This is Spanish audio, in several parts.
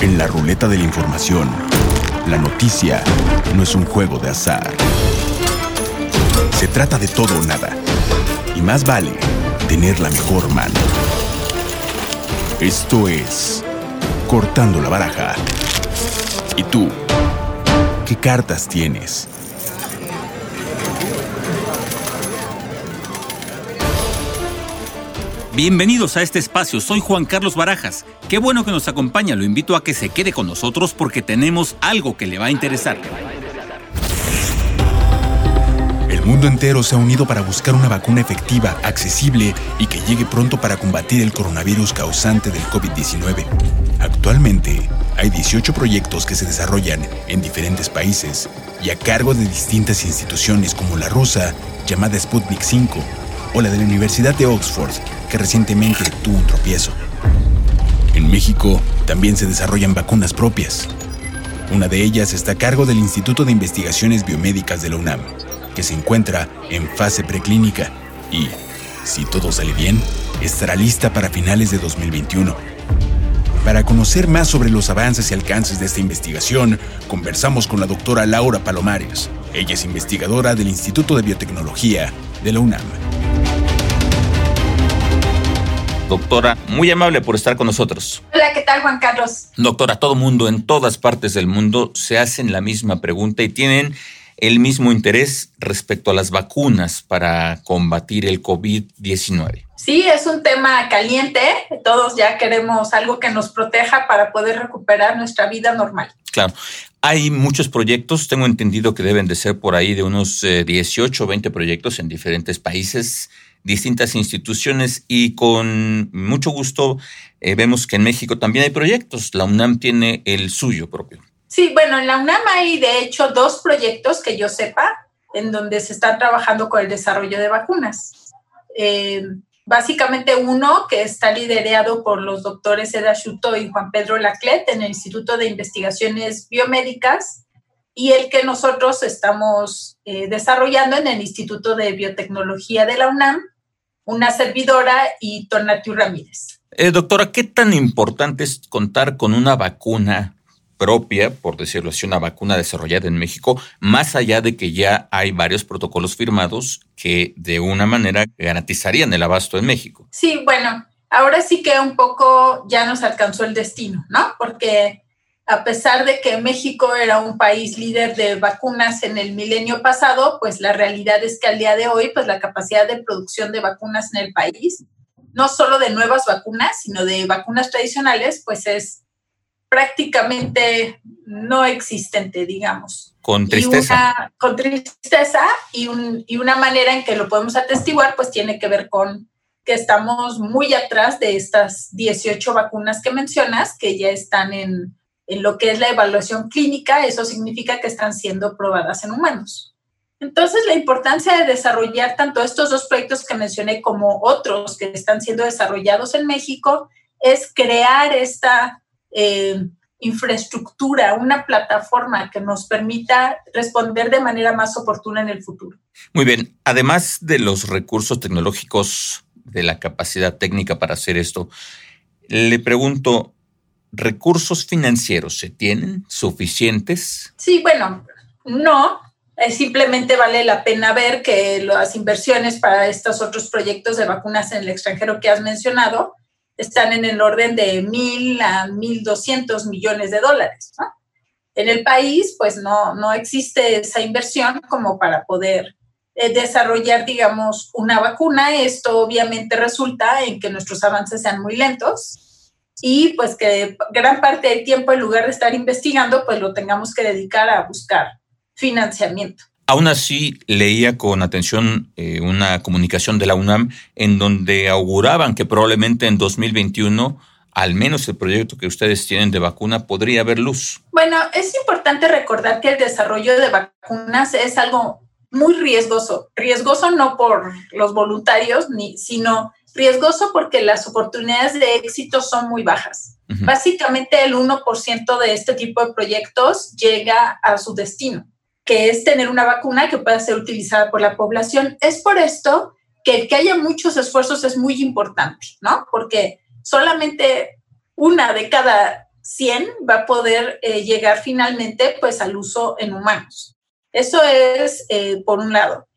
En la ruleta de la información, la noticia no es un juego de azar. Se trata de todo o nada. Y más vale tener la mejor mano. Esto es Cortando la Baraja. ¿Y tú? ¿Qué cartas tienes? Bienvenidos a este espacio, soy Juan Carlos Barajas. Qué bueno que nos acompaña, lo invito a que se quede con nosotros porque tenemos algo que le va a interesar. El mundo entero se ha unido para buscar una vacuna efectiva, accesible y que llegue pronto para combatir el coronavirus causante del COVID-19. Actualmente, hay 18 proyectos que se desarrollan en diferentes países y a cargo de distintas instituciones como la rusa, llamada Sputnik 5, o la de la Universidad de Oxford, que recientemente tuvo un tropiezo. En México también se desarrollan vacunas propias. Una de ellas está a cargo del Instituto de Investigaciones Biomédicas de la UNAM, que se encuentra en fase preclínica y, si todo sale bien, estará lista para finales de 2021. Para conocer más sobre los avances y alcances de esta investigación, conversamos con la doctora Laura Palomares. Ella es investigadora del Instituto de Biotecnología de la UNAM. Doctora, muy amable por estar con nosotros. Hola, ¿qué tal Juan Carlos? Doctora, todo mundo en todas partes del mundo se hacen la misma pregunta y tienen el mismo interés respecto a las vacunas para combatir el COVID-19. Sí, es un tema caliente. Todos ya queremos algo que nos proteja para poder recuperar nuestra vida normal. Claro. Hay muchos proyectos, tengo entendido que deben de ser por ahí de unos 18 o 20 proyectos en diferentes países distintas instituciones y con mucho gusto eh, vemos que en México también hay proyectos. La UNAM tiene el suyo propio. Sí, bueno, en la UNAM hay de hecho dos proyectos que yo sepa en donde se están trabajando con el desarrollo de vacunas. Eh, básicamente uno que está liderado por los doctores Eda Shuto y Juan Pedro Laclet en el Instituto de Investigaciones Biomédicas y el que nosotros estamos eh, desarrollando en el Instituto de Biotecnología de la UNAM una servidora y Tornatiu Ramírez. Eh, doctora, ¿qué tan importante es contar con una vacuna propia, por decirlo así, una vacuna desarrollada en México, más allá de que ya hay varios protocolos firmados que de una manera garantizarían el abasto en México? Sí, bueno, ahora sí que un poco ya nos alcanzó el destino, ¿no? Porque a pesar de que México era un país líder de vacunas en el milenio pasado, pues la realidad es que al día de hoy, pues la capacidad de producción de vacunas en el país, no solo de nuevas vacunas, sino de vacunas tradicionales, pues es prácticamente no existente, digamos. Con tristeza. con tristeza y, y una manera en que lo podemos atestiguar, pues tiene que ver con que estamos muy atrás de estas 18 vacunas que mencionas, que ya están en, en lo que es la evaluación clínica, eso significa que están siendo probadas en humanos. Entonces, la importancia de desarrollar tanto estos dos proyectos que mencioné como otros que están siendo desarrollados en México es crear esta eh, infraestructura, una plataforma que nos permita responder de manera más oportuna en el futuro. Muy bien, además de los recursos tecnológicos, de la capacidad técnica para hacer esto, le pregunto, recursos financieros se tienen suficientes? Sí, bueno, no. Simplemente vale la pena ver que las inversiones para estos otros proyectos de vacunas en el extranjero que has mencionado están en el orden de mil a mil doscientos millones de dólares. En el país, pues no, no existe esa inversión como para poder eh, desarrollar, digamos, una vacuna. Esto obviamente resulta en que nuestros avances sean muy lentos y pues que gran parte del tiempo en lugar de estar investigando, pues lo tengamos que dedicar a buscar financiamiento. Aún así, leía con atención eh, una comunicación de la UNAM en donde auguraban que probablemente en 2021 al menos el proyecto que ustedes tienen de vacuna podría haber luz. Bueno, es importante recordar que el desarrollo de vacunas es algo muy riesgoso. Riesgoso no por los voluntarios, ni, sino riesgoso porque las oportunidades de éxito son muy bajas. Básicamente el 1% de este tipo de proyectos llega a su destino, que es tener una vacuna que pueda ser utilizada por la población. Es por esto que el que haya muchos esfuerzos es muy importante, ¿no? Porque solamente una de cada 100 va a poder eh, llegar finalmente pues al uso en humanos. Eso es eh, por un lado.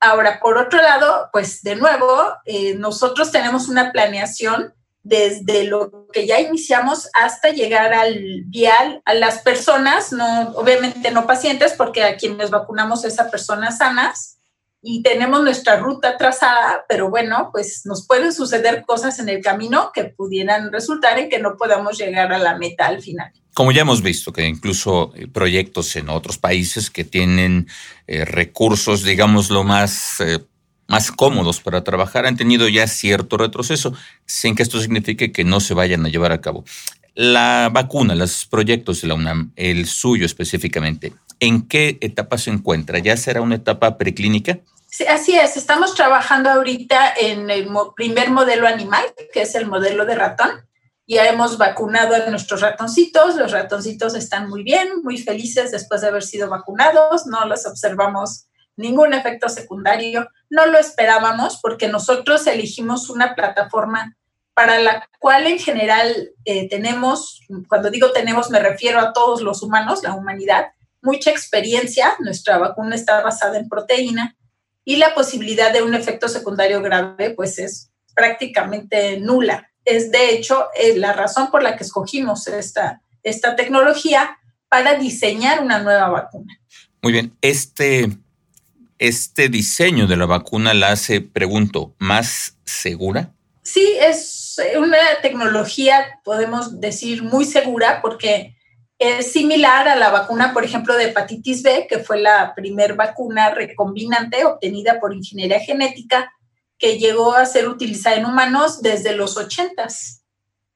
Ahora, por otro lado, pues de nuevo, eh, nosotros tenemos una planeación desde lo que ya iniciamos hasta llegar al vial a las personas, no, obviamente no pacientes, porque a quienes vacunamos es a personas sanas, y tenemos nuestra ruta trazada, pero bueno, pues nos pueden suceder cosas en el camino que pudieran resultar en que no podamos llegar a la meta al final. Como ya hemos visto, que incluso eh, proyectos en otros países que tienen eh, recursos, digamos, lo más, eh, más cómodos para trabajar, han tenido ya cierto retroceso, sin que esto signifique que no se vayan a llevar a cabo. La vacuna, los proyectos de la UNAM, el suyo específicamente, ¿en qué etapa se encuentra? ¿Ya será una etapa preclínica? Sí, así es, estamos trabajando ahorita en el primer modelo animal, que es el modelo de ratón. Ya hemos vacunado a nuestros ratoncitos, los ratoncitos están muy bien, muy felices después de haber sido vacunados, no les observamos ningún efecto secundario, no lo esperábamos porque nosotros elegimos una plataforma para la cual en general eh, tenemos, cuando digo tenemos me refiero a todos los humanos, la humanidad, mucha experiencia, nuestra vacuna está basada en proteína y la posibilidad de un efecto secundario grave pues es prácticamente nula. Es de hecho eh, la razón por la que escogimos esta, esta tecnología para diseñar una nueva vacuna. Muy bien, este, este diseño de la vacuna la hace, pregunto, más segura. Sí, es una tecnología, podemos decir, muy segura porque es similar a la vacuna, por ejemplo, de hepatitis B, que fue la primer vacuna recombinante obtenida por ingeniería genética que llegó a ser utilizada en humanos desde los 80.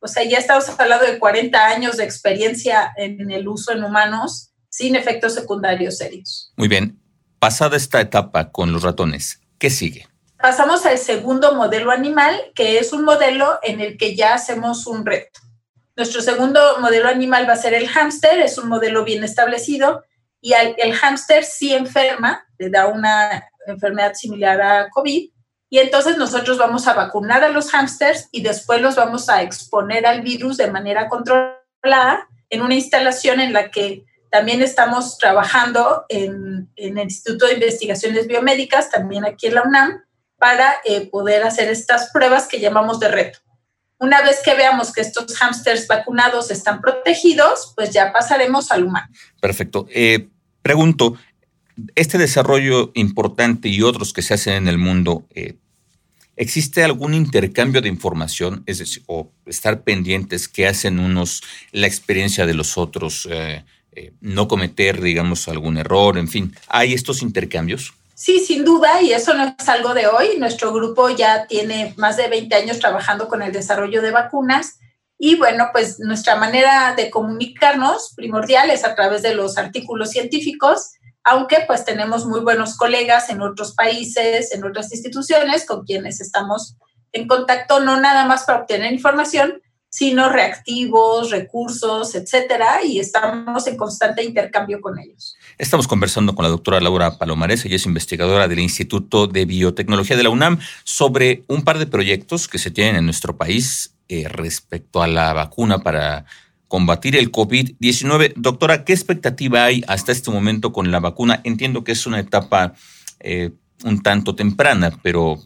O sea, ya estamos hablando de 40 años de experiencia en el uso en humanos sin efectos secundarios serios. Muy bien. Pasada esta etapa con los ratones, ¿qué sigue? Pasamos al segundo modelo animal, que es un modelo en el que ya hacemos un reto. Nuestro segundo modelo animal va a ser el hámster, es un modelo bien establecido y el hámster sí enferma, le da una enfermedad similar a COVID y entonces nosotros vamos a vacunar a los hámsters y después los vamos a exponer al virus de manera controlada en una instalación en la que también estamos trabajando en, el Instituto de Investigaciones Biomédicas, también aquí en la UNAM, para eh, poder hacer estas pruebas que llamamos de reto. Una vez que veamos que estos hámsters vacunados están protegidos, pues ya pasaremos al humano. Perfecto. Eh, pregunto, este desarrollo importante y otros que se hacen en el mundo, eh, ¿existe algún intercambio de información? Es decir, o estar pendientes que hacen unos, la experiencia de los otros, eh, no cometer, digamos, algún error, en fin. ¿Hay estos intercambios? Sí, sin duda, y eso no es algo de hoy. Nuestro grupo ya tiene más de 20 años trabajando con el desarrollo de vacunas y bueno, pues nuestra manera de comunicarnos primordial es a través de los artículos científicos, aunque pues tenemos muy buenos colegas en otros países, en otras instituciones con quienes estamos en contacto, no nada más para obtener información, sino reactivos, recursos, etcétera, y estamos en constante intercambio con ellos. Estamos conversando con la doctora Laura Palomares, ella es investigadora del Instituto de Biotecnología de la UNAM, sobre un par de proyectos que se tienen en nuestro país eh, respecto a la vacuna para combatir el COVID-19. Doctora, ¿qué expectativa hay hasta este momento con la vacuna? Entiendo que es una etapa eh, un tanto temprana, pero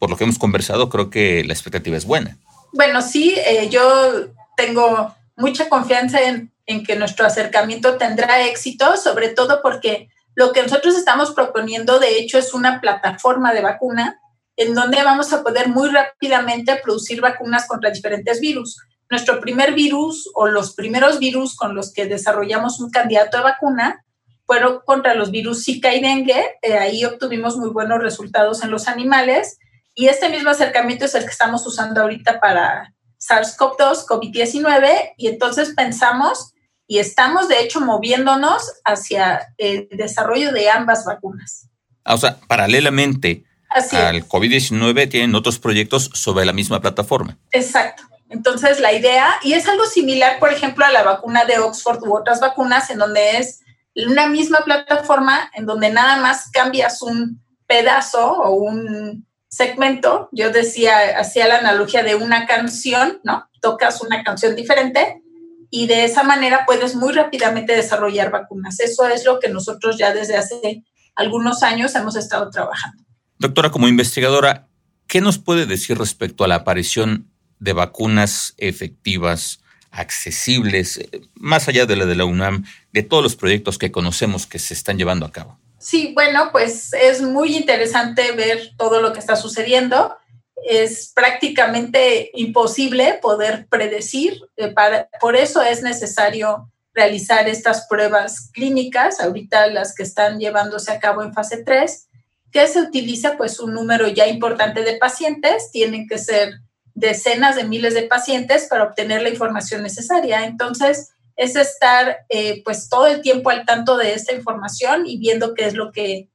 por lo que hemos conversado, creo que la expectativa es buena. Bueno, sí, eh, yo tengo mucha confianza en, que nuestro acercamiento tendrá éxito, sobre todo porque lo que nosotros estamos proponiendo, de hecho, es una plataforma de vacuna en donde vamos a poder muy rápidamente producir vacunas contra diferentes virus. Nuestro primer virus o los primeros virus con los que desarrollamos un candidato de vacuna fueron contra los virus Zika y dengue. Eh, ahí obtuvimos muy buenos resultados en los animales y este mismo acercamiento es el que estamos usando ahorita para SARS-CoV-2, COVID-19, y entonces pensamos y estamos de hecho moviéndonos hacia el desarrollo de ambas vacunas. Ah, o sea, paralelamente al COVID-19 tienen otros proyectos sobre la misma plataforma. Exacto. Entonces la idea, y es algo similar, por ejemplo, a la vacuna de Oxford u otras vacunas, en donde es una misma plataforma, en donde nada más cambias un pedazo o un segmento, yo decía, hacía la analogía de una canción, ¿no? Tocas una canción diferente y de esa manera puedes muy rápidamente desarrollar vacunas. Eso es lo que nosotros ya desde hace algunos años hemos estado trabajando. Doctora, como investigadora, ¿qué nos puede decir respecto a la aparición de vacunas efectivas, accesibles, más allá de la de la UNAM, de todos los proyectos que conocemos que se están llevando a cabo? Sí, bueno, pues es muy interesante ver todo lo que está sucediendo. Es prácticamente imposible poder predecir, eh, por eso es necesario realizar estas pruebas clínicas, ahorita las que están llevándose a cabo en fase 3, que se utiliza pues un número ya importante de pacientes, tienen que ser decenas de miles de pacientes para obtener la información necesaria. Entonces, es estar eh, pues todo el tiempo al tanto de esta información y viendo qué es lo que,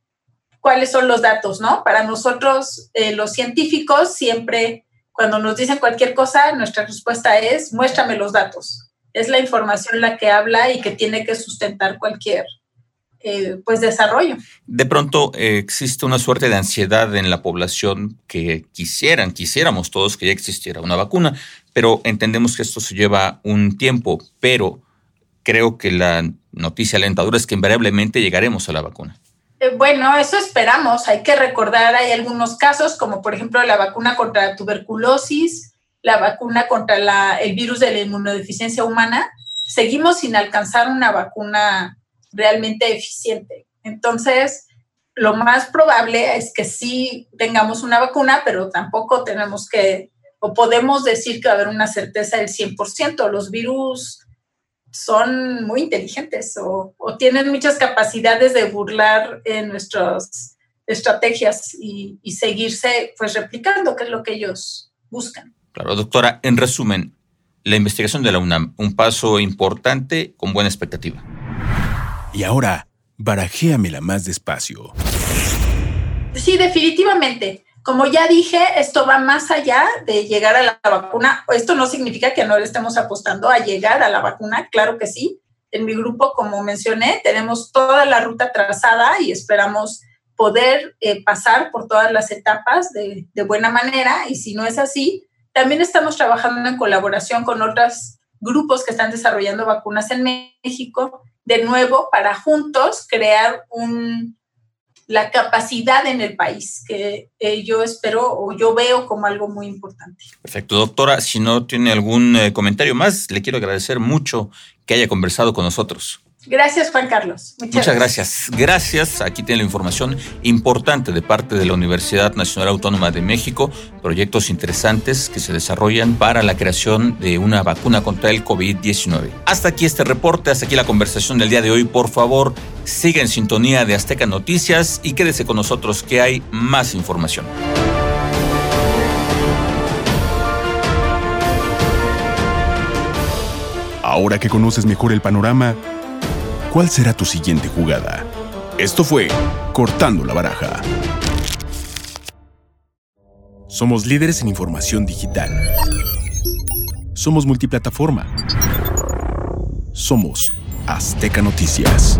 cuáles son los datos, ¿no? Para nosotros, eh, los científicos, siempre cuando nos dicen cualquier cosa, nuestra respuesta es, muéstrame los datos. Es la información la que habla y que tiene que sustentar cualquier eh, pues desarrollo. De pronto existe una suerte de ansiedad en la población que quisieran, quisiéramos todos que ya existiera una vacuna, pero entendemos que esto se lleva un tiempo, pero creo que la noticia alentadora es que invariablemente llegaremos a la vacuna. Eh, bueno, eso esperamos. Hay que recordar, hay algunos casos, como por ejemplo la vacuna contra la tuberculosis, la vacuna contra la, el virus de la inmunodeficiencia humana. Seguimos sin alcanzar una vacuna realmente eficiente. Entonces, lo más probable es que sí tengamos una vacuna, pero tampoco tenemos que, o podemos decir que va a haber una certeza del 100%. Los virus son muy inteligentes o, tienen muchas capacidades de burlar en nuestras estrategias y, seguirse pues replicando, que es lo que ellos buscan. Claro, doctora, en resumen, la investigación de la UNAM, un paso importante con buena expectativa. Y ahora, barajéamela más despacio. Sí, definitivamente. Como ya dije, esto va más allá de llegar a la vacuna. Esto no significa que no le estemos apostando a llegar a la vacuna, claro que sí. En mi grupo, como mencioné, tenemos toda la ruta trazada y esperamos poder eh, pasar por todas las etapas de, de buena manera. Y si no es así, también estamos trabajando en colaboración con otros grupos que están desarrollando vacunas en México, de nuevo, para juntos crear un, la capacidad en el país, que eh, yo espero o yo veo como algo muy importante. Perfecto, doctora. Si no tiene algún eh, comentario más, le quiero agradecer mucho que haya conversado con nosotros. Gracias, Juan Carlos. Muchas, gracias. gracias. Aquí tiene la información importante de parte de la Universidad Nacional Autónoma de México, proyectos interesantes que se desarrollan para la creación de una vacuna contra el COVID-19. Hasta aquí este reporte, hasta aquí la conversación del día de hoy. Por favor, siga en sintonía de Azteca Noticias y quédese con nosotros que hay más información. Ahora que conoces mejor el panorama, ¿Cuál será tu siguiente jugada? Esto fue Cortando la Baraja. Somos líderes en información digital. Somos multiplataforma. Somos Azteca Noticias.